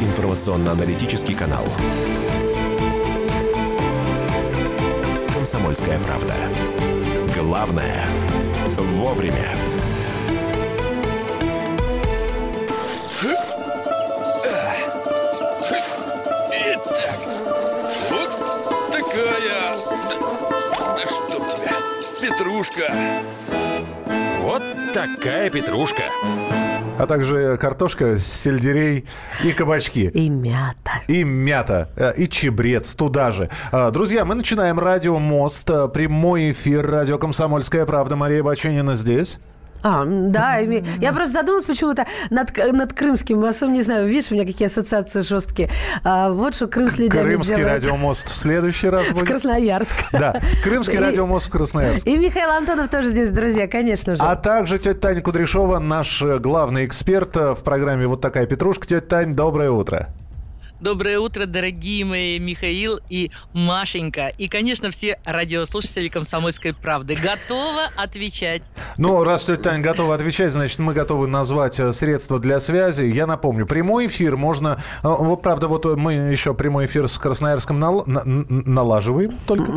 информационно-аналитический канал. «Комсомольская правда». Главное – вовремя. Итак, вот такая... Да, да чтоб тебя, петрушка. Такая петрушка. А также картошка, сельдерей и кабачки. И мята. И мята, э, и чебрец туда же. А, Друзья, мы начинаем радио «Мост», э, прямой эфир радио «Комсомольская правда». Мария Баченина здесь. А, да, я просто задумалась почему-то над, над крымским мостом, не знаю, видишь, у меня какие ассоциации жесткие. А, вот что Крым с людьми Крымский делает. радиомост в следующий раз В будет. Красноярск. Да, Крымский И- радиомост в Красноярске. И Михаил Антонов тоже здесь, друзья, конечно же. А также тетя Таня Кудряшова, наш э, главный эксперт э, в программе «Вот такая петрушка». Тетя Тань, доброе утро. Доброе утро, дорогие мои Михаил и Машенька. И, конечно, все радиослушатели «Комсомольской правды». Готова отвечать. Ну, раз тетя Таня готова отвечать, значит, мы готовы назвать э, средства для связи. Я напомню, прямой эфир можно... э, Вот, правда, вот мы еще прямой эфир с Красноярском нал- на- налаживаем только.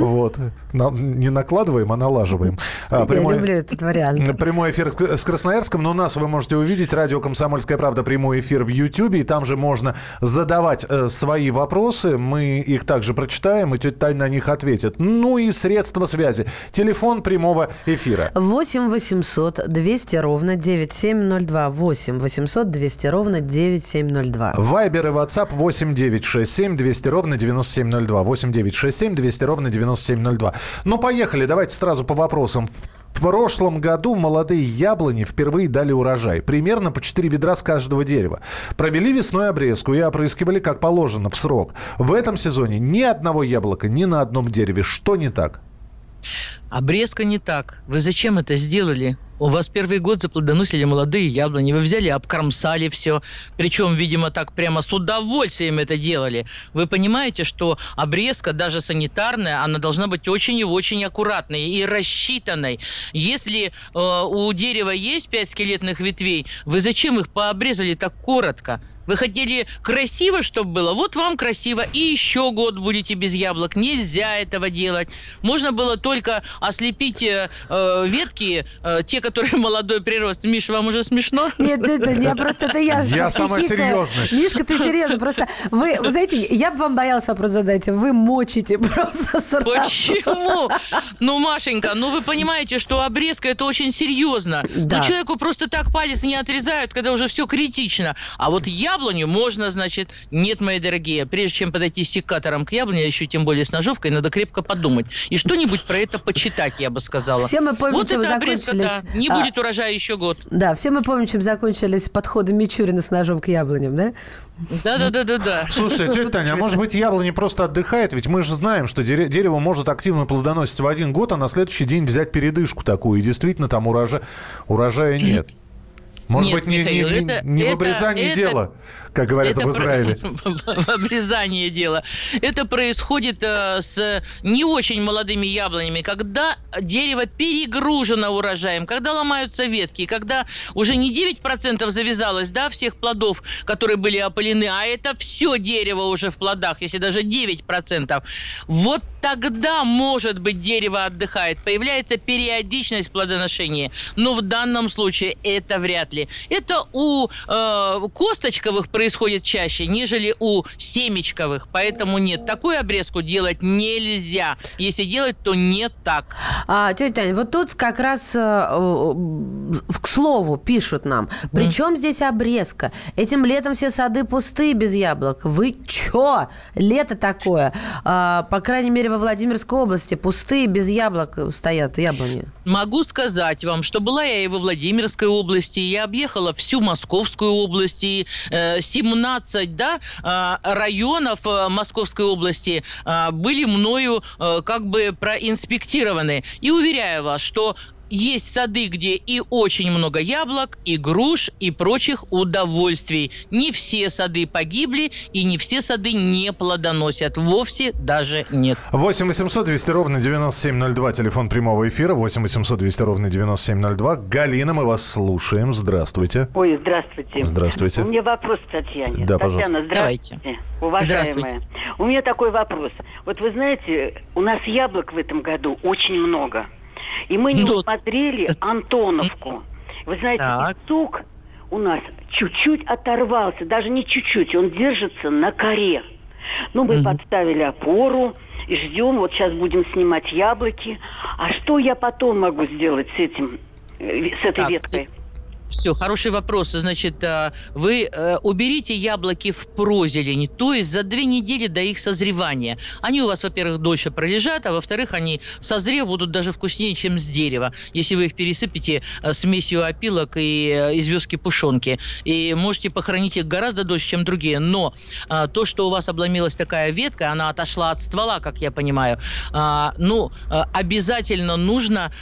Вот. На- Не накладываем, а налаживаем. А, Я прямой- люблю этот вариант. Прямой эфир с Красноярском, но нас вы можете увидеть. Радио «Комсомольская правда» прямой эфир в Ютьюбе. И там же можно задавать э, свои вопросы. Мы их также прочитаем, и тетя Таня на них ответит. Ну и средства связи. Телефон прямого эфира. 8 800 200 ровно 9702. 8 800 200 ровно 9702. Вайбер и WhatsApp 8 9 6 7 200 ровно 9702. 8 9 6 7 200 ровно 9702. Ну, поехали. Давайте сразу по вопросам. В прошлом году молодые яблони впервые дали урожай. Примерно по 4 ведра с каждого дерева. Провели весной обрезку и опрыскивали как положено в срок. В этом сезоне ни одного яблока ни на одном дереве. Что не так? Обрезка не так. Вы зачем это сделали? У вас первый год заплодоносили молодые яблони. Вы взяли, обкромсали все. Причем, видимо, так прямо с удовольствием это делали. Вы понимаете, что обрезка, даже санитарная, она должна быть очень и очень аккуратной и рассчитанной. Если э, у дерева есть пять скелетных ветвей, вы зачем их пообрезали так коротко? Вы хотели красиво, чтобы было? Вот вам красиво. И еще год будете без яблок. Нельзя этого делать. Можно было только ослепить э, э, ветки, э, те, которые молодой прирост. Миш, вам уже смешно? Нет, это, я просто, это я. Я самая серьезность. Мишка, ты серьезно. Просто вы, вы знаете, я бы вам боялась вопрос задать. Вы мочите просто сразу. Почему? Ну, Машенька, ну вы понимаете, что обрезка это очень серьезно. Да. Ну, человеку просто так палец не отрезают, когда уже все критично. А вот яблоню можно, значит, нет, мои дорогие. Прежде чем подойти с секатором к яблоне, еще тем более с ножовкой, надо крепко подумать. И что-нибудь про это почитать, я бы сказала. Все мы помним, вот чем обрезка, закончились. да. Не а, будет урожая еще год. Да, все мы помним, чем закончились подходы Мичурина с ножом к яблоням, да? Да-да-да-да-да. Слушайте, тетя Таня, а может быть яблони просто отдыхает? Ведь мы же знаем, что дере- дерево может активно плодоносить в один год, а на следующий день взять передышку такую. И действительно там урожа- урожая нет. Может Нет, быть, не, не- Михаил, не- это- не в обрезании это- дела, как говорят Это в про- Израиле. В обрезании дела. Это происходит э, с не очень молодыми яблонями, когда дерево перегружено урожаем, когда ломаются ветки, когда уже не 9% завязалось, да, всех плодов, которые были опылены, а это все дерево уже в плодах, если даже 9%. Вот тогда, может быть, дерево отдыхает, появляется периодичность плодоношения. Но в данном случае это вряд ли. Это у э, косточковых происходит чаще, нежели у семечковых. Поэтому нет, такую обрезку делать нельзя. Если делать, то не так. А, тетя Таня, вот тут как раз, э, к слову, пишут нам. Причем здесь обрезка? Этим летом все сады пустые без яблок. Вы чё? Лето такое. А, по крайней мере, во Владимирской области пустые без яблок стоят яблони. Могу сказать вам, что была я и во Владимирской области, я объехала всю Московскую область, и э, 17 да, э, районов э, Московской области э, были мною э, как бы проинспектированы. И уверяю вас, что есть сады, где и очень много яблок, и груш, и прочих удовольствий. Не все сады погибли, и не все сады не плодоносят. Вовсе даже нет. 8 800 200 ровно 9702, телефон прямого эфира, 8 800 200 ровно 9702. Галина, мы вас слушаем. Здравствуйте. Ой, здравствуйте. Здравствуйте. У меня вопрос к Татьяне. Да, пожалуйста. Татьяна, здравствуйте. Уважаемая. Здравствуйте. У меня такой вопрос. Вот вы знаете, у нас яблок в этом году очень много. И мы не Ну, усмотрели Антоновку. Вы знаете, Так. сук у нас чуть-чуть оторвался. Даже не чуть-чуть. Он держится на коре. Ну, мы подставили опору и ждем. Вот сейчас будем снимать яблоки. А что я потом могу сделать с этим, э, с этой Так, веткой? Все, хороший вопрос. Значит, а, вы э, уберите яблоки в прозелень, то есть за две недели до их созревания. Они у вас, во-первых, дольше пролежат, а во-вторых, они созрев будут даже вкуснее, чем с дерева, если вы их пересыпете э, смесью опилок и э, известки пушонки. И можете похоронить их гораздо дольше, чем другие. Но а, то, что у вас обломилась такая ветка, она отошла от ствола, как я понимаю, а, ну, обязательно нужно...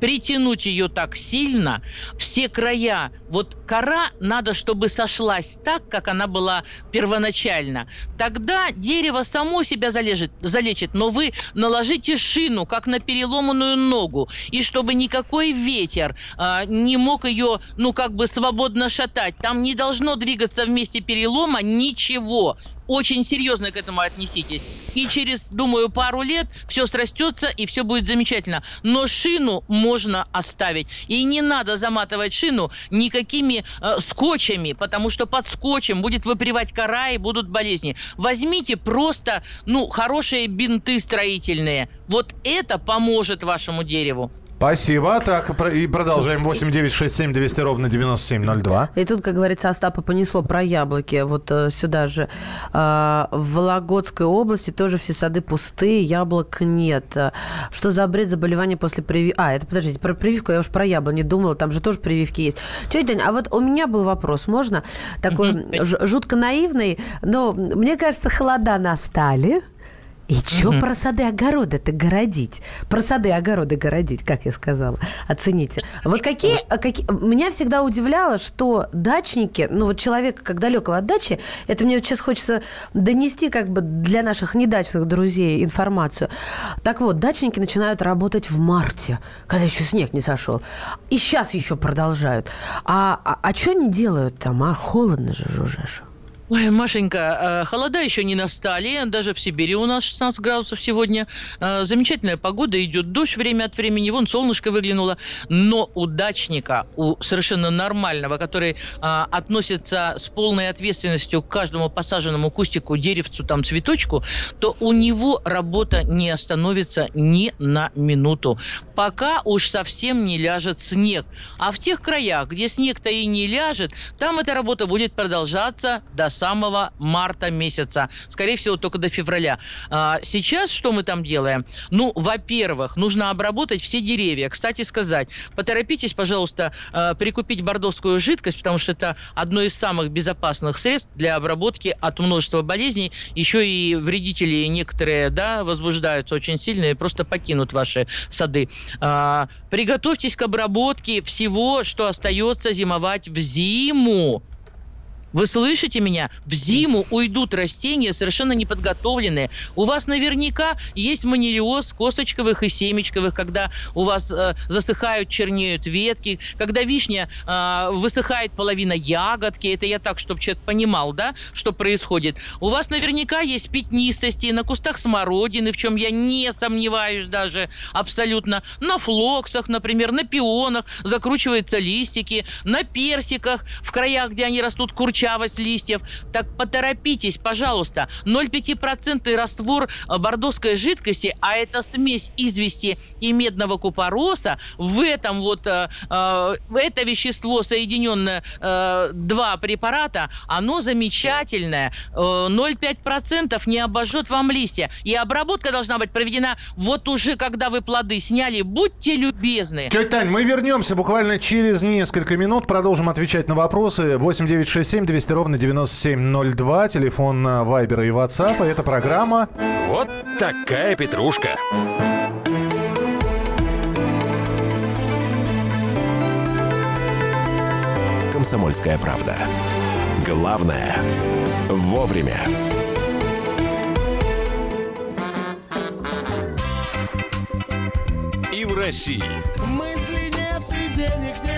притянуть ее так сильно, все края, вот кора надо, чтобы сошлась так, как она была первоначально. Тогда дерево само себя залежит, залечит, но вы наложите шину, как на переломанную ногу, и чтобы никакой ветер а, не мог ее, ну, как бы свободно шатать. Там не должно двигаться вместе перелома ничего очень серьезно к этому отнеситесь. И через, думаю, пару лет все срастется и все будет замечательно. Но шину можно оставить. И не надо заматывать шину никакими э, скотчами, потому что под скотчем будет выпривать кора и будут болезни. Возьмите просто, ну, хорошие бинты строительные. Вот это поможет вашему дереву. Спасибо. Так, и продолжаем. 8 9 6 7 200 ровно 9702. И тут, как говорится, Остапа понесло про яблоки. Вот э, сюда же. А, в Вологодской области тоже все сады пустые, яблок нет. Что за бред заболевания после прививки? А, это, подождите, про прививку я уж про яблони думала, там же тоже прививки есть. Тетя Тань, а вот у меня был вопрос, можно? Такой жутко наивный, но мне кажется, холода настали. И что про сады огороды-то городить? Про сады огороды городить, как я сказала. Оцените. Вот какие, а какие... Меня всегда удивляло, что дачники, ну вот человек как далекого от дачи, это мне вот сейчас хочется донести как бы для наших недачных друзей информацию. Так вот, дачники начинают работать в марте, когда еще снег не сошел. И сейчас еще продолжают. А, а, а что они делают там? А холодно же, жужжешь. Ой, Машенька, э, холода еще не настали, даже в Сибири у нас 16 градусов сегодня. Э, Замечательная погода, идет дождь время от времени, вон солнышко выглянуло. Но у дачника, у совершенно нормального, который а, относится с полной ответственностью к каждому посаженному кустику, деревцу, там, цветочку, то у него работа не остановится ни на минуту. Пока уж совсем не ляжет снег. А в тех краях, где снег-то и не ляжет, там эта работа будет продолжаться до самого марта месяца. Скорее всего, только до февраля. А, сейчас что мы там делаем? Ну, во-первых, нужно обработать все деревья. Кстати сказать, поторопитесь, пожалуйста, э, прикупить бордовскую жидкость, потому что это одно из самых безопасных средств для обработки от множества болезней. Еще и вредители некоторые, да, возбуждаются очень сильно и просто покинут ваши сады. А, приготовьтесь к обработке всего, что остается зимовать в зиму. Вы слышите меня? В зиму уйдут растения совершенно неподготовленные. У вас наверняка есть манилиоз косточковых и семечковых, когда у вас э, засыхают, чернеют ветки, когда вишня э, высыхает половина ягодки. Это я так, чтобы человек понимал, да, что происходит. У вас наверняка есть пятнистости на кустах смородины, в чем я не сомневаюсь даже абсолютно. На флоксах, например, на пионах закручиваются листики, на персиках, в краях, где они растут, курчавость листьев. Так поторопитесь, пожалуйста. 0,5% раствор э, бордовской жидкости, а это смесь извести и медного купороса, в этом вот э, э, это вещество, соединенное э, два препарата, оно замечательное. Э, 0,5% не обожжет вам листья. И обработка должна быть проведена вот уже, когда вы плоды сняли. Будьте любезны. Тетя Тань, мы вернемся буквально через несколько минут. Продолжим отвечать на вопросы. 8 9 6 7 200 ровно 9702, телефон э, Вайбера и Ватсапа. Это программа... Вот такая петрушка. «Комсомольская правда». Главное – вовремя. И в России. Мысли нет и денег нет.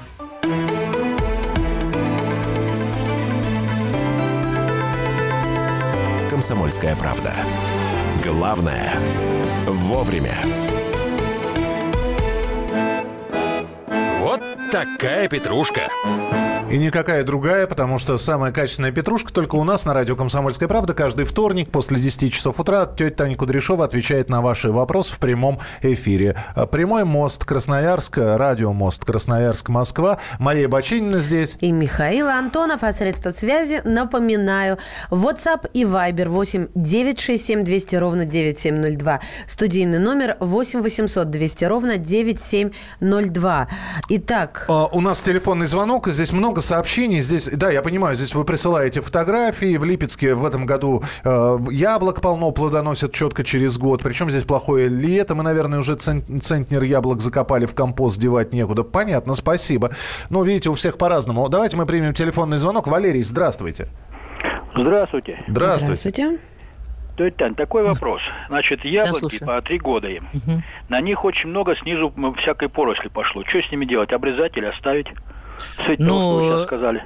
«Комсомольская правда». Главное – вовремя. Такая петрушка. И никакая другая, потому что самая качественная петрушка только у нас на радио «Комсомольская правда». Каждый вторник после 10 часов утра тетя Таня Кудряшова отвечает на ваши вопросы в прямом эфире. Прямой мост Красноярск, радио мост Красноярск, Москва. Мария Бочинина здесь. И Михаил Антонов, а средства связи, напоминаю, WhatsApp и Viber 8 967 200 ровно 9702. Студийный номер 8 800 200 ровно 9702. Итак, А, У нас телефонный звонок, здесь много сообщений. Здесь, да, я понимаю, здесь вы присылаете фотографии. В Липецке в этом году э, яблок полно плодоносят четко через год. Причем здесь плохое лето. Мы, наверное, уже цен- центнер яблок закопали в компост, девать некуда. Понятно, спасибо. Но, видите, у всех по-разному. Давайте мы примем телефонный звонок. Валерий, здравствуйте. Здравствуйте. Здравствуйте. здравствуйте. Тетя Тань, такой вопрос. Значит, яблоки по три года им. На них очень много снизу всякой поросли пошло. Что с ними делать? Обрезать или оставить? С этим, Ну, вы сейчас сказали.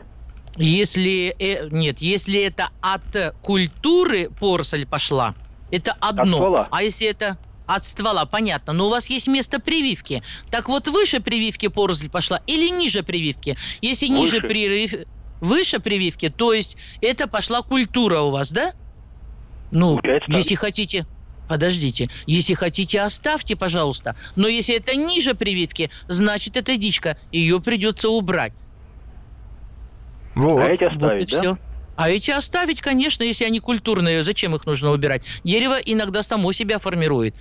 Если э, нет, если это от культуры поросль пошла, это одно. А если это от ствола, понятно. Но у вас есть место прививки. Так вот, выше прививки поросль пошла или ниже прививки? Если ниже Выше. привив... выше прививки, то есть это пошла культура у вас, да? Ну, Получается так. если хотите. Подождите. Если хотите, оставьте, пожалуйста. Но если это ниже прививки, значит, это дичка. Ее придется убрать. Вот. А эти Вот и оставить, да? все. А эти оставить, конечно, если они культурные. Зачем их нужно убирать? Дерево иногда само себя формирует.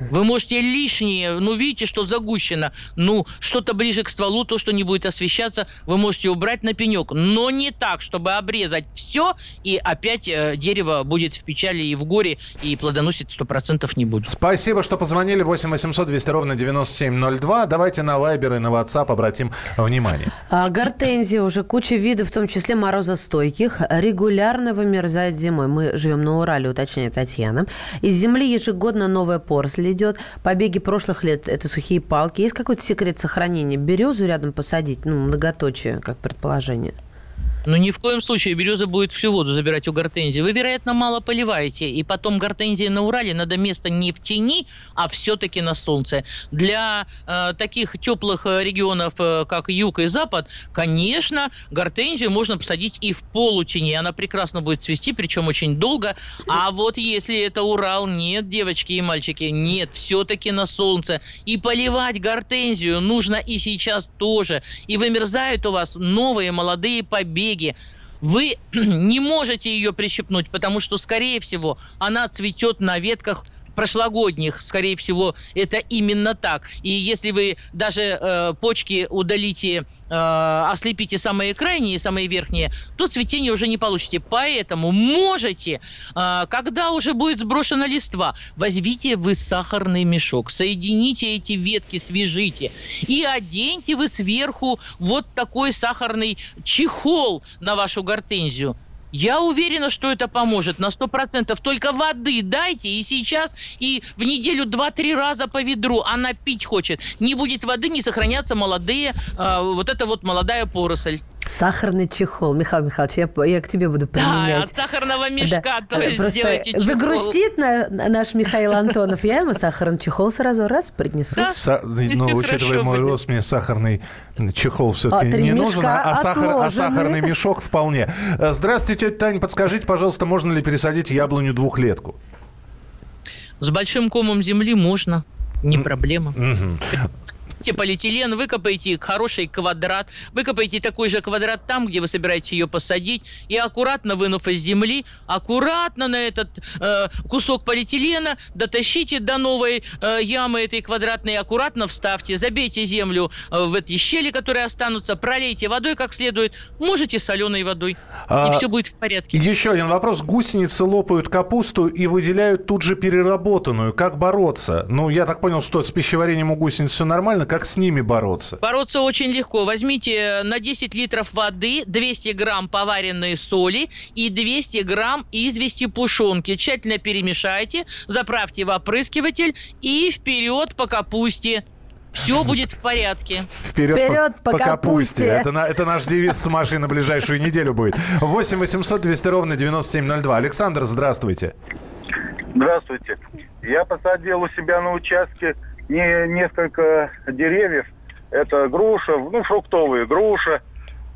Вы можете лишнее, ну, видите, что загущено, ну, что-то ближе к стволу, то, что не будет освещаться, вы можете убрать на пенек. Но не так, чтобы обрезать все, и опять э, дерево будет в печали и в горе, и плодоносить 100% не будет. Спасибо, что позвонили. 8 800 200 ровно 9702. Давайте на Вайбер и на WhatsApp обратим внимание. А, гортензия уже куча видов, в том числе морозостойких, регулярно вымерзает зимой. Мы живем на Урале, уточняет Татьяна. Из земли ежегодно новая поросль идет. Побеги прошлых лет – это сухие палки. Есть какой-то секрет сохранения? Березу рядом посадить? Ну, многоточие, как предположение. Ну, ни в коем случае береза будет всю воду забирать у гортензии. Вы, вероятно, мало поливаете. И потом гортензии на Урале надо место не в тени, а все-таки на солнце. Для э, таких теплых э, регионов, э, как юг и запад, конечно, гортензию можно посадить и в полутени. Она прекрасно будет цвести, причем очень долго. А вот если это Урал, нет, девочки и мальчики, нет, все-таки на солнце. И поливать гортензию нужно и сейчас тоже. И вымерзают у вас новые молодые побеги. Вы не можете ее прищепнуть, потому что, скорее всего, она цветет на ветках прошлогодних, скорее всего, это именно так. И если вы даже э, почки удалите, э, ослепите самые крайние, самые верхние, то цветение уже не получите. Поэтому можете, э, когда уже будет сброшена листва, возьмите вы сахарный мешок, соедините эти ветки, свяжите и оденьте вы сверху вот такой сахарный чехол на вашу гортензию. Я уверена, что это поможет на 100%. Только воды дайте и сейчас, и в неделю 2-3 раза по ведру. Она пить хочет. Не будет воды, не сохранятся молодые, э, вот эта вот молодая поросль. Сахарный чехол. Михаил Михайлович, я, я к тебе буду Да, применять. от сахарного мешка, Да. то есть Просто сделайте чехол. загрустит на, на- наш Михаил Антонов. Я ему сахарный чехол сразу раз принесу. Да. Са- Всё ну, учитывая мой будет. рост, мне сахарный чехол все-таки А, не нужен, а, а сахар- а сахарный мешок вполне. Э, Здравствуйте, тетя Таня, подскажите, пожалуйста, можно ли пересадить яблоню двухлетку? С большим комом земли можно, не проблема. Мгм. Возьмите полиэтилен, выкопайте хороший квадрат, выкопайте такой же квадрат там, где вы собираетесь ее посадить, и аккуратно вынув из земли, аккуратно на этот э, кусок полиэтилена дотащите до новой э, ямы этой квадратной, аккуратно вставьте, забейте землю э, в эти щели, которые останутся, пролейте водой как следует, можете соленой водой, А, и все будет в порядке. Еще один вопрос. Гусеницы лопают капусту и выделяют тут же переработанную. Как бороться? Ну, я так понял, что с пищеварением у гусениц все нормально. Как с ними бороться? Бороться очень легко. Возьмите на 10 литров воды 200 грамм поваренной соли и 200 грамм извести пушонки. Тщательно перемешайте, заправьте в опрыскиватель и вперед по капусте. Все будет в порядке. Вперед по капусте. Это, на- это наш девиз с Машей на ближайшую неделю будет. 8 800 200 ровно 9702. Александр, здравствуйте. Здравствуйте. Я посадил у себя на участке не, несколько деревьев. Это груша, ну, фруктовые, груша,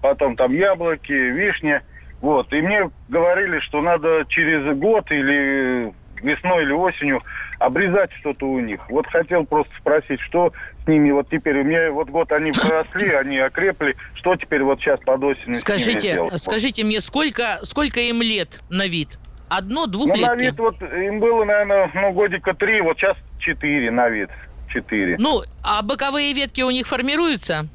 потом там яблоки, вишня. Вот. И мне говорили, что надо через год или весной или осенью обрезать что-то у них. Вот хотел просто спросить, что с ними вот теперь? У меня вот год они проросли, они окрепли. Что теперь вот сейчас под осень с ними Скажите, сделать? скажите мне, сколько, сколько им лет на вид? Одно, Ну, на вид вот им было, наверное, ну, годика три, вот сейчас четыре на вид. Четыре. Ну, а боковые ветки у них формируются?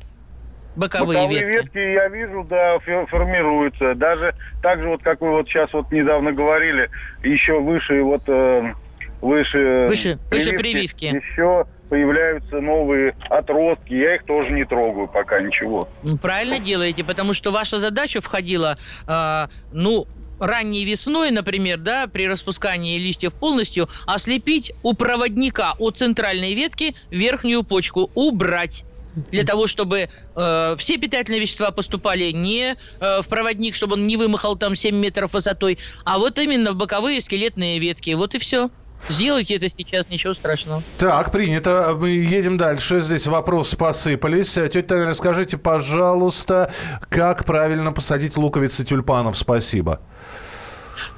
Боковые, ветки. я вижу, да, формируются. Даже так же, вот как вы вот сейчас вот недавно говорили, еще выше вот э, выше, Выше- выше прививки. Еще появляются новые отростки. Я их тоже не трогаю пока ничего. Правильно делаете, потому что ваша задача входила, а, ну, ранней весной, например, да, при распускании листьев полностью, ослепить у проводника от центральной ветки верхнюю почку, убрать. Для того, чтобы э, все питательные вещества поступали не э, в проводник, чтобы он не вымахал там 7 метров высотой, а вот именно в боковые скелетные ветки. Вот и все. Сделайте это сейчас, ничего страшного. Так, принято. Мы едем дальше. Здесь вопросы посыпались. Тетя Таня, расскажите, пожалуйста, как правильно посадить луковицы тюльпанов? Спасибо.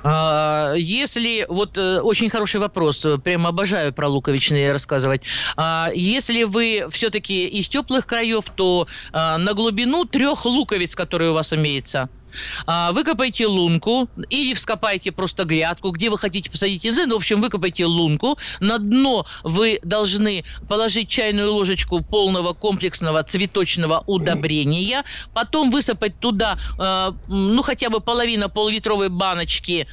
А, Если, вот э, очень хороший вопрос, э, прям обожаю про луковичные рассказывать. А, Если вы все-таки из теплых краев, то а, на глубину трех луковиц, которые у вас имеется, а, выкопайте лунку или вскопайте просто грядку, где вы хотите посадить язык. Ну, в общем, выкопайте лунку. На дно вы должны положить чайную ложечку полного комплексного цветочного удобрения. Потом высыпать туда, э, ну, хотя бы половина поллитровой баночки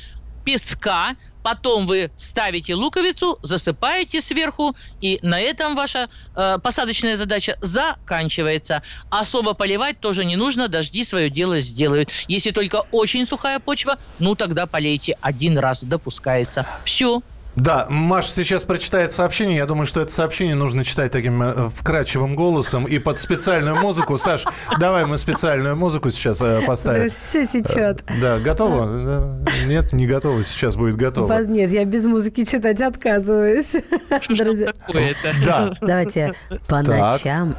песка. Потом вы ставите луковицу, засыпаете сверху, и на этом ваша э, посадочная задача заканчивается. Особо поливать тоже не нужно, дожди свое дело сделают. Если только очень сухая почва, ну тогда полейте один раз, допускается. Все. Да, Маша сейчас прочитает сообщение. Я думаю, что это сообщение нужно читать таким э, вкрадчивым голосом и под специальную музыку. Саш, давай мы специальную музыку сейчас э, поставим. Все сечет. Э, Да, готово? Нет, не готово. Сейчас будет готово. Нет, я без музыки читать отказываюсь. Друзья. Да. Давайте по ночам.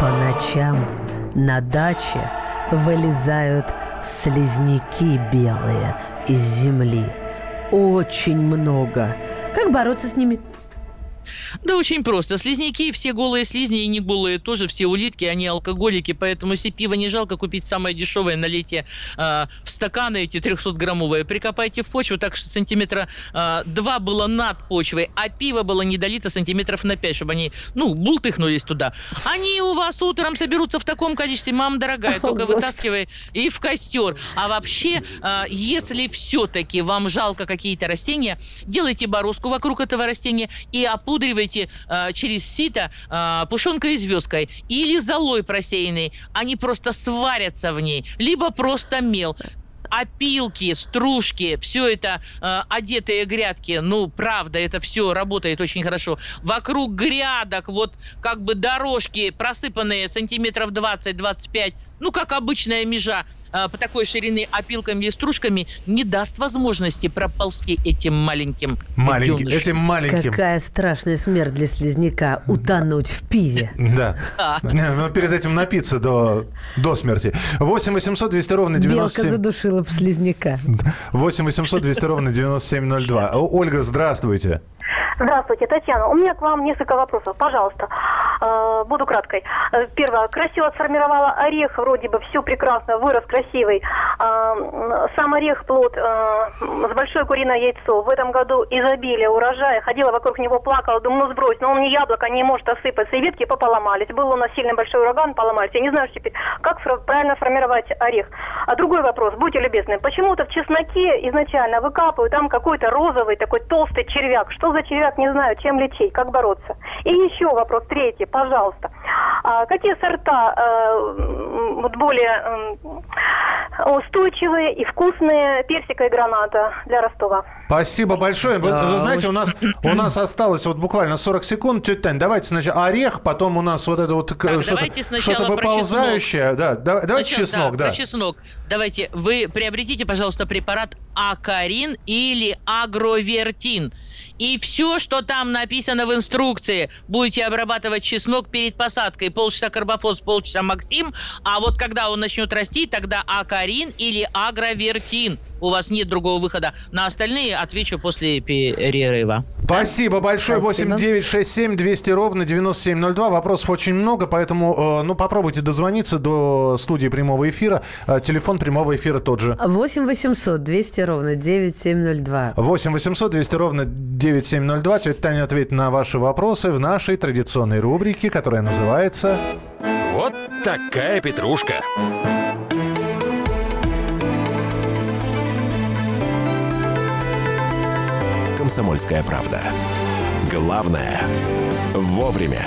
По ночам на даче вылезают слизняки белые из земли. Очень много. Как бороться с ними? Да очень просто. Слизняки, все голые слизни и не голые тоже, все улитки, они алкоголики, поэтому если пиво не жалко купить самое дешевое, налейте а, в стаканы эти 300-граммовые, прикопайте в почву так, что сантиметра а, два было над почвой, а пиво было не долито сантиметров на 5, чтобы они, ну, бултыхнулись туда. Они у вас утром соберутся в таком количестве, мам дорогая, только Господи. вытаскивай и в костер. А вообще, а, если все-таки вам жалко какие-то растения, делайте бороздку вокруг этого растения и опудривайте а, через сито а, пушонкой и звездкой или золой просеянной. Они просто сварятся в ней, либо просто мел опилки, стружки, все это э, одетые грядки, ну, правда, это все работает очень хорошо. Вокруг грядок, вот как бы дорожки, просыпанные сантиметров 20-25, ну, как обычная межа, э, по такой ширины опилками и стружками, не даст возможности проползти этим маленьким Маленький, детенышам. этим маленьким. Какая страшная смерть для слизняка утонуть в пиве. Да. Не, ну, перед этим напиться до, до смерти. 8 800 200 ровно Белка 97... задушила б слизняка. 8 800 200 ровно 9702. О, Ольга, здравствуйте. Здравствуйте, Татьяна. У меня к вам несколько вопросов. Пожалуйста, э, буду краткой. Э, Первое. Красиво сформировала орех, вроде бы все прекрасно, вырос красивый. Сам орех плод э, с большое куриное яйцо. В этом году изобилие урожая. Ходила вокруг него, плакала, думаю, ну сбрось. Но он не яблоко, не может осыпаться. И ветки пополомались. Был у нас сильный большой ураган, поломались. Я не знаю теперь, как правильно формировать орех. А другой вопрос, будьте любезны. Почему-то в чесноке изначально выкапывают там какой-то розовый такой толстый червяк. Что за червяк, не знаю, чем лечить, как бороться. И еще вопрос третий, пожалуйста. А какие сорта э, вот более м, устойчивые и вкусные персика и граната для Ростова? Спасибо большое. Вы, Да, вы знаете, у нас, у нас осталось вот буквально 40 секунд. Тетя Тань, давайте сначала орех, потом у нас вот это вот что-то, что-то выползающее. Да, да, давайте Сначала, чеснок, да. про чеснок. Давайте, вы приобретите, пожалуйста, препарат Акарин или Агровертин. И все, что там написано в инструкции, будете обрабатывать чеснок перед посадкой. Полчаса карбофос, полчаса максим. А вот когда он начнет расти, тогда Акарин или Агровертин. У вас нет другого выхода. На остальные отвечу после перерыва. Спасибо большое. Спасибо. 8 9 6 7 200 ровно 9702. Вопросов очень много, поэтому э, ну, попробуйте дозвониться до студии прямого эфира. Э, Телефон прямого эфира тот же. 8 800 200 ровно 9702. 8 800 200 ровно 9702. Тетя Таня ответит на ваши вопросы в нашей традиционной рубрике, которая называется... Вот такая петрушка. «Комсомольская правда». Главное – вовремя.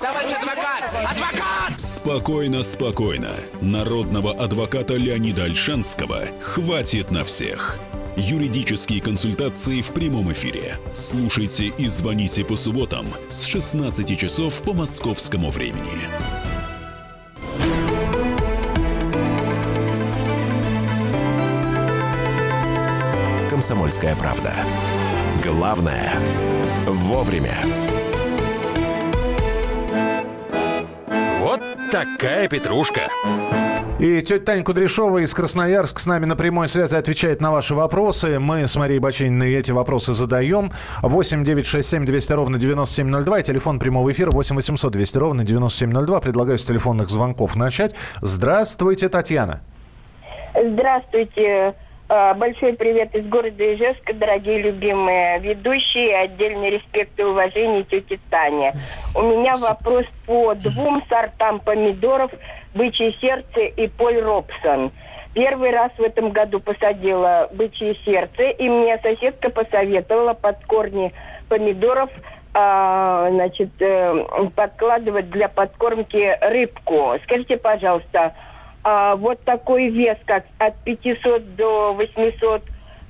Товарищ адвокат! Адвокат! Спокойно, спокойно. Народного адвоката Леонида Альшанского хватит на всех. Юридические консультации в прямом эфире. Слушайте и звоните по субботам с 16 часов по московскому времени. «Комсомольская правда». Главное – вовремя. Такая петрушка. И тетя Таня Кудряшова из Красноярска с нами на прямой связи отвечает на ваши вопросы. Мы с Марией Бачининой эти вопросы задаем. 8 9 6 7 200 ровно 9702 и телефон прямого эфира 8 800 200 ровно 9702. Предлагаю с телефонных звонков начать. Здравствуйте, Татьяна. Здравствуйте. Э, Большой привет из города Ижевска, дорогие любимые ведущие. Отдельный респект и уважение тете Тане. У меня вопрос по двум сортам помидоров «Бычье сердце» и «Поль Робсон». Первый раз в этом году посадила «Бычье сердце», и мне соседка посоветовала под корни помидоров а, значит, э, подкладывать для подкормки рыбку. Скажите, пожалуйста, а, вот такой вес, как от 500 до 800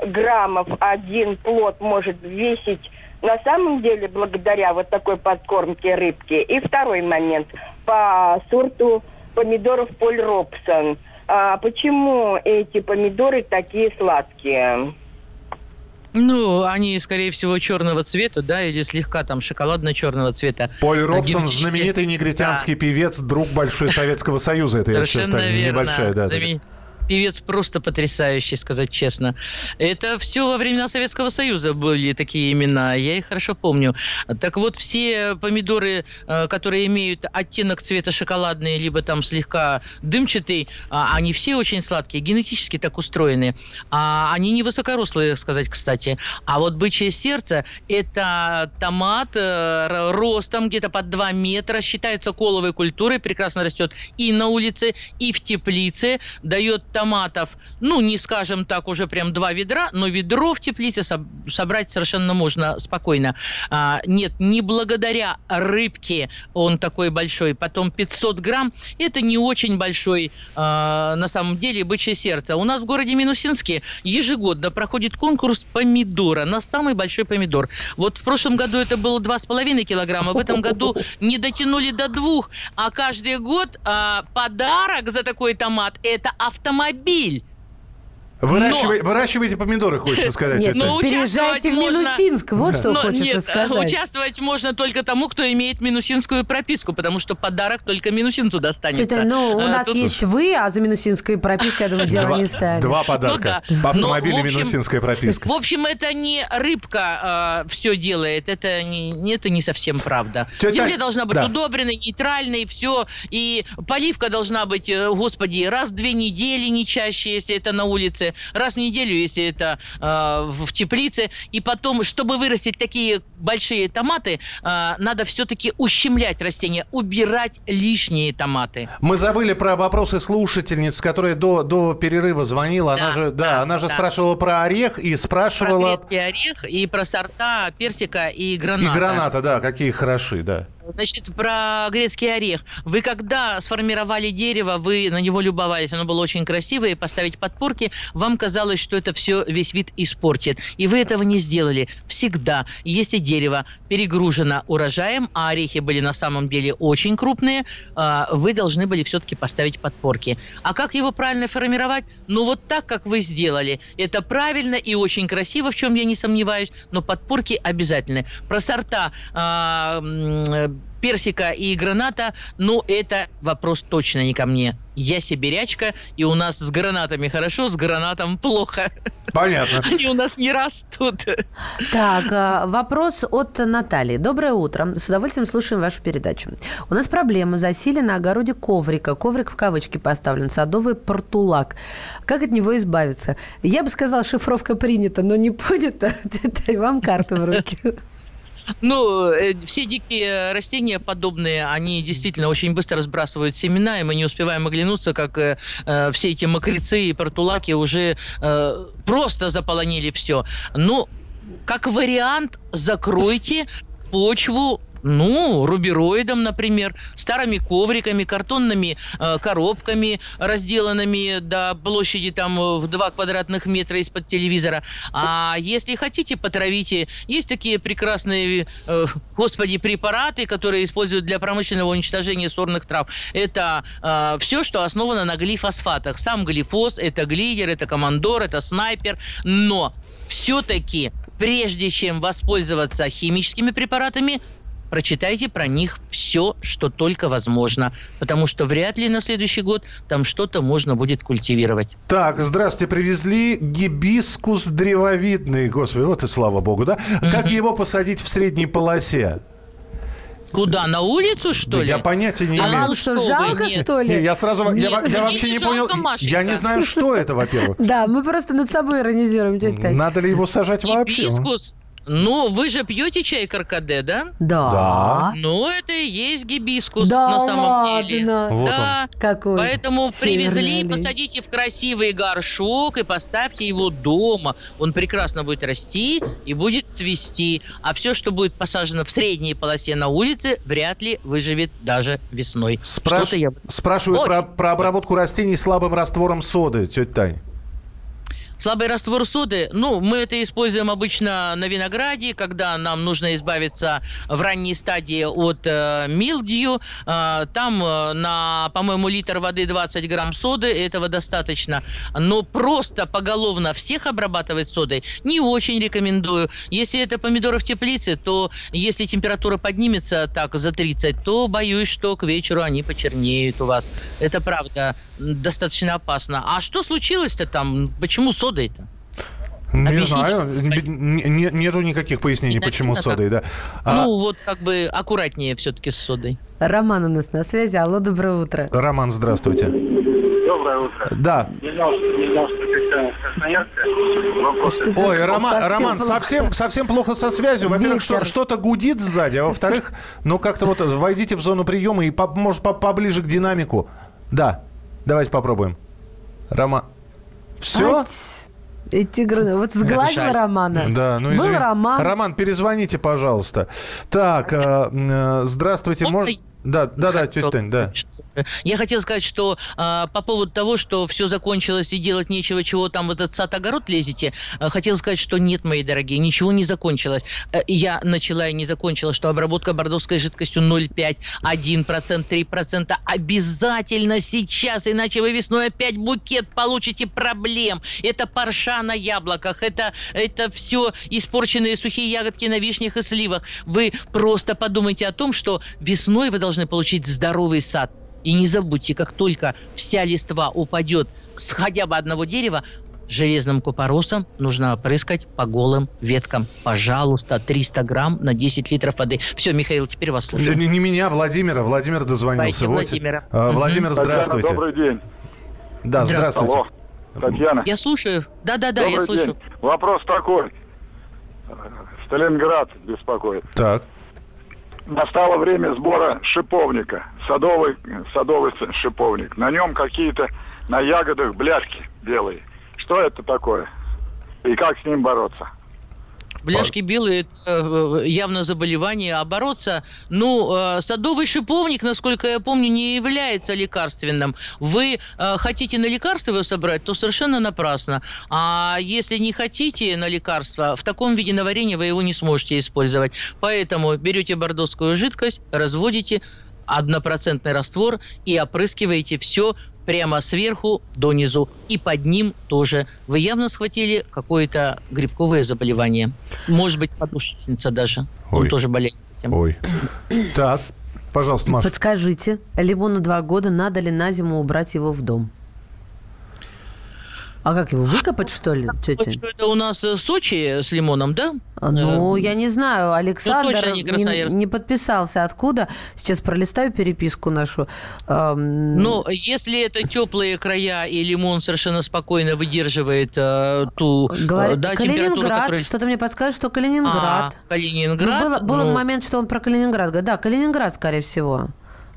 граммов один плод может весить на самом деле благодаря вот такой подкормке рыбки. И второй момент по сорту помидоров Поль Робсон. А почему эти помидоры такие сладкие? Ну, они, скорее всего, черного цвета, да, или слегка там шоколадно-черного цвета. Поль Робсон, Генетически- знаменитый негритянский певец, друг большой Советского Союза. Это я сейчас небольшая, да, да. Певец просто потрясающий, сказать честно. Это все во времена Советского Союза были такие имена, я их хорошо помню. Так вот, все помидоры, э, которые имеют оттенок цвета шоколадный, либо там слегка дымчатый, а, они все очень сладкие, генетически так устроены. А они не высокорослые, сказать, кстати. А вот бычье сердце – это томат э, ростом где-то под 2 метра, считается коловой культурой, прекрасно растет и на улице, и в теплице, дает томатов, ну, не скажем так, уже прям два ведра, но ведро в теплице соб- собрать совершенно можно спокойно. А, нет, не благодаря рыбке он такой большой, потом 500 грамм, это не очень большой, а, на самом деле, бычье сердце. У нас в городе Минусинске ежегодно проходит конкурс помидора на самый большой помидор. Вот в прошлом году это было 2,5 килограмма, в этом году не дотянули до двух, а каждый год а, подарок за такой томат – это автомобиль автомобиль. Выращивай- Выращивайте помидоры, хочется сказать. Нет, тетя ну, Тань. переезжайте в можно- Минусинск, вот что Но хочется нет, сказать. участвовать можно только тому, кто имеет минусинскую прописку, потому что подарок только минусинцу достанется. Тетя, ну, у А, нас тут- есть вы, а за минусинской пропиской, я думаю, дело Два- не станет. Два подарка. Ну да. По автомобилю Ну, в общем- минусинская прописка. В общем, это не рыбка все делает, это не, это не совсем правда. Тетя Земля должна быть да. удобренной, нейтральной, все. И поливка должна быть, э, господи, раз в две недели, не чаще, если это на улице, раз в неделю, если это э, в, теплице. И потом, чтобы вырастить такие большие томаты, э, надо все-таки ущемлять растения, убирать лишние томаты. Мы забыли про вопросы слушательниц, которая до, до перерыва звонила. Она Да, же, да, она же да. спрашивала про орех и Про спрашивала... грецкий орех и про сорта персика и И граната. граната, да, какие хороши, да. Значит, про грецкий орех. Вы когда сформировали дерево, вы на него любовались, оно было очень красивое, и поставить подпорки, вам казалось, что это все весь вид испортит. И вы этого не сделали. Всегда, если дерево перегружено урожаем, а орехи были на самом деле очень крупные, а, вы должны были все-таки поставить подпорки. А как его правильно формировать? Ну, вот так, как вы сделали. Это правильно и очень красиво, в чем я не сомневаюсь, но подпорки обязательны. Про сорта а, м, персика и граната, ну, это вопрос точно не ко мне. Я сибирячка, и у нас с гранатами хорошо, с гранатом плохо. Понятно. Они у нас не растут. Так, а, вопрос от Натальи. Доброе утро. С удовольствием слушаем вашу передачу. У нас проблема. Засели на огороде коврика. Коврик в кавычки поставлен. Садовый портулак. Как от него избавиться? Я бы сказала, шифровка принята, но не понята. Тетя, Вам карту в руки. Ну, э, все дикие растения подобные, они действительно очень быстро сбрасывают семена, и мы не успеваем оглянуться, как э, э, все эти мокрецы и портулаки уже э, просто заполонили все. Ну, как вариант, закройте почву ну, рубероидом, например, старыми ковриками, картонными э, коробками, разделанными до площади там э, в 2 квадратных метра из-под телевизора. А если хотите, потравите. Есть такие прекрасные, э, господи, препараты, которые используют для промышленного уничтожения сорных трав. Это все, что основано на глифосфатах. Сам глифос, это глидер, это командор, это снайпер. Но все-таки, прежде чем воспользоваться химическими препаратами, прочитайте про них все, что только возможно, потому что вряд ли на следующий год там что-то можно будет культивировать. Так, здравствуйте, привезли гибискус древовидный. Господи, вот и слава богу, да? Как его посадить в средней полосе? Куда, на улицу, что Да ли? я понятия не А имею. вам что, жалко, нет. что ли? Не, я сразу, я, Нет, я мне вообще не не жалко, понял, Машенька. я не знаю, что это, во-первых. Да, мы просто над собой иронизируем, тетя. Надо ли его сажать вообще? Гибискус. Ну, вы же пьете чай каркаде, да? Да. Ну, это и есть гибискус Да на самом деле. ладно. Вот да. Какой Поэтому северный привезли, посадите в красивый горшок и поставьте его дома. Он прекрасно будет расти и будет цвести. А все, что будет посажено в средней полосе на улице, вряд ли выживет даже весной. Спраш- я... Спрашивают про, про обработку растений слабым раствором соды, тетя Тань. Слабый раствор соды, ну, мы это используем обычно на винограде, когда нам нужно избавиться в ранней стадии от э, милдью. Э, там э, на, по-моему, литр воды 20 грамм соды, этого достаточно. Но просто поголовно всех обрабатывать содой не очень рекомендую. Если это помидоры в теплице, то если температура поднимется так за 30, то боюсь, что к вечеру они почернеют у вас. Это правда достаточно опасно. А что случилось-то там? Почему содой-то? Не Объясните, знаю, не- нету никаких пояснений, Не почему написано содой, да. А, Ну, вот как бы аккуратнее все-таки с содой. Роман у нас на связи. Алло, доброе утро. Роман, здравствуйте. Доброе утро. Да. Не знал, что, не знал, что Татьяна в Красноярске. Вопрос Что-то Ой, с- Роман, совсем Роман плохо. совсем, совсем плохо со связью. Во-первых, что, что-то гудит сзади, а во-вторых, ну как-то вот войдите в зону приема и, по- может, по- поближе к динамику. Да, давайте попробуем. Роман. Все? Эти груны. Вот сгладила. Романа. Да, ну Был. Роман. Роман, перезвоните, пожалуйста. Так, э, э, здравствуйте. Можно. Да, да, да, тетя Тань, да. Я хотел сказать, что э, по поводу того, что все закончилось и делать нечего, чего там в этот сад-огород лезете, э, хотел сказать, что нет, мои дорогие, ничего не закончилось. Э, я начала и не закончила, что обработка бордовской жидкостью 0,5, 1%, 3% обязательно сейчас, иначе вы весной опять букет получите проблем. Это парша на яблоках, это, это все испорченные сухие ягодки на вишнях и сливах. Вы просто подумайте о том, что весной вы должны получить здоровый сад. И не забудьте, как только вся листва упадет с хотя бы одного дерева, железным купоросом нужно опрыскать по голым веткам. Пожалуйста, 300 грамм на 10 литров воды. Все, Михаил, теперь вас слушаю. Не, не меня, Владимира. Владимир дозвонился. Давайте Владимира. А, Владимир, здравствуйте. Татьяна, добрый день. Да, здравствуйте. Алло, Татьяна. Я слушаю. Да-да-да, я слышу. День. Вопрос такой. Сталинград беспокоит. Так. Настало время сбора шиповника. Садовый, садовый шиповник. На нем какие-то на ягодах бляшки белые. Что это такое? И как с ним бороться? Бляшки белые – это э, явно заболевание, а бороться… Ну, э, садовый шиповник, насколько я помню, не является лекарственным. Вы э, хотите на лекарство его собрать, то совершенно напрасно. А если не хотите на лекарство, в таком виде на варенье вы его не сможете использовать. Поэтому берете бордовскую жидкость, разводите, однопроцентный раствор и опрыскиваете все прямо сверху донизу. И под ним тоже. Вы явно схватили какое-то грибковое заболевание. Может быть, подушечница даже. Ой. Он тоже болеет. этим. Ой. Так, пожалуйста, Маша. Подскажите, лимону два года, надо ли на зиму убрать его в дом? А как его, выкопать, что ли, тетя? Что это у нас э, Сочи с лимоном, да? Ну, Э, я не знаю. Александр точно не не, не подписался. Откуда? Сейчас пролистаю переписку нашу. Но если это теплые края и лимон совершенно спокойно выдерживает э, ту э, говорит, да, Калининград. которая... Что-то мне подскажет, что Калининград. А, Калининград. Ну, было было ну, момент, что он про Калининград говорит. Да, Калининград, скорее всего.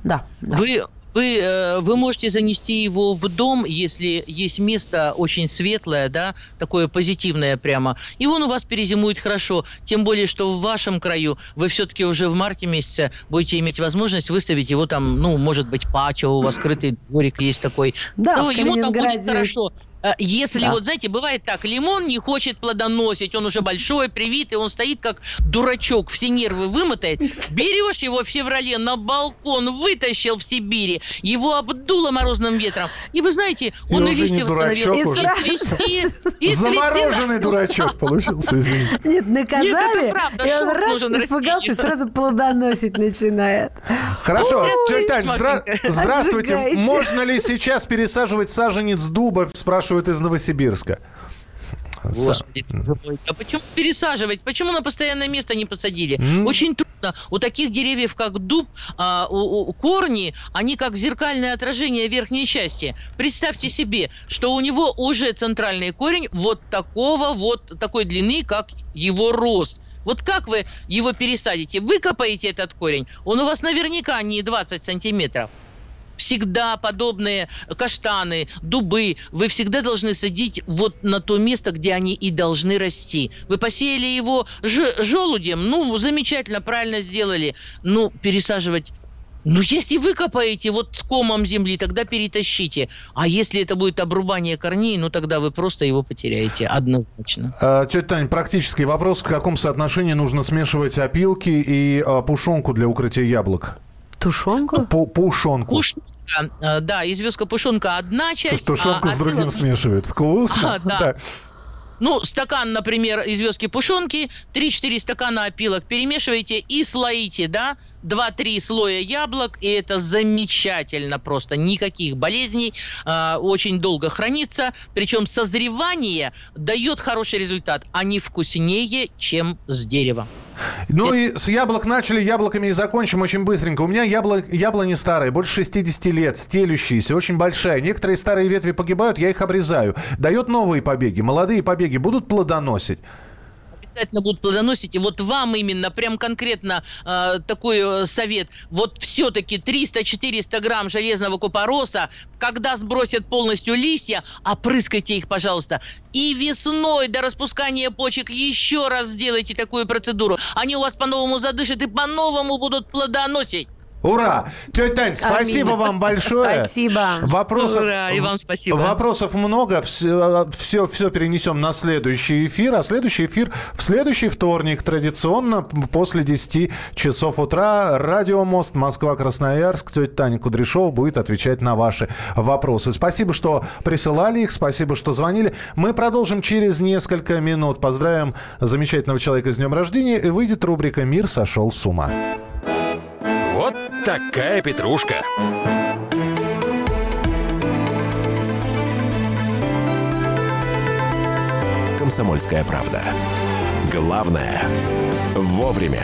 Да. да. Вы, вы, э, вы можете занести его в дом, если есть место очень светлое, да, такое позитивное прямо, и он у вас перезимует хорошо. Тем более, что в вашем краю вы все-таки уже в марте месяце будете иметь возможность выставить его там, ну, может быть, пачо, у вас скрытый дворик есть такой. Да, то в ему там будет хорошо. Э, Если Да. вот, знаете, бывает так, лимон не хочет плодоносить, он уже большой, привитый, он стоит как дурачок, все нервы вымотает. Берешь его в феврале на балкон, вытащил в Сибири, его обдуло морозным ветром. И вы знаете, И он и уже не листья восстановил. уже. И цвести, и Замороженный цвести. дурачок получился, извините. Нет, наказали, это правда, и он раз нужен испугался, и сразу плодоносить начинает. Хорошо, тетя Тань, здра- здравствуйте. Отжигайте. Можно ли сейчас пересаживать саженец дуба, спрашивают из Новосибирска. Господи. А почему пересаживать? Почему на постоянное место не посадили? М. Очень трудно. У таких деревьев, как дуб, а, у, у- корни, они как зеркальное отражение верхней части. Представьте себе, что у него уже центральный корень вот такого вот, такой длины, как его рост. Вот как вы его пересадите? Выкопаете этот корень, он у вас наверняка не 20 сантиметров всегда подобные каштаны, дубы, вы всегда должны садить вот на то место, где они и должны расти. Вы посеяли его желудем, ну, замечательно, правильно сделали. Ну, пересаживать ну, если выкопаете вот с комом земли, тогда перетащите. А если это будет обрубание корней, ну, тогда вы просто его потеряете, однозначно. А, Тетя Тань, практический вопрос. В каком соотношении нужно смешивать опилки и а, пушонку для укрытия яблок? Тушенку? Пу- Пушонку. Пушонка, э, да, известка пушонка одна часть. Тушенку а с другим опилок- смешивают. Вкусно. А, да. Ну, стакан, например, известки пушонки, 3-4 стакана опилок перемешиваете и слоите, да, 2-3 слоя яблок, и это замечательно просто. Никаких болезней, а, очень долго хранится. Причем созревание дает хороший результат. Они вкуснее, чем с дерева. Ну и с яблок начали, яблоками и закончим очень быстренько. У меня ябло, яблони старые, больше 60 лет, стелющиеся, очень большая. Некоторые старые ветви погибают, я их обрезаю. Дает новые побеги. Молодые побеги будут плодоносить. Обязательно будут плодоносить. И вот вам именно прям конкретно э, такой совет. Вот все-таки 300-400 грамм железного купороса, когда сбросят полностью листья, опрыскайте их, пожалуйста. И весной до распускания почек еще раз сделайте такую процедуру. Они у вас по-новому задышат и по-новому будут плодоносить. Ура! Тетя Тань, спасибо Аминь. вам большое. Спасибо. Вопросов, Ура, и вам спасибо. Вопросов много. Все, все, все перенесем на следующий эфир. А следующий эфир в следующий вторник. Традиционно после 10 часов утра. Радио Мост Москва-Красноярск. Тетя Таня Кудряшова будет отвечать на ваши вопросы. Спасибо, что присылали их. Спасибо, что звонили. Мы продолжим через несколько минут. Поздравим замечательного человека с днем рождения. И выйдет рубрика «Мир сошел с ума». Такая петрушка. «Комсомольская правда». Главное – вовремя.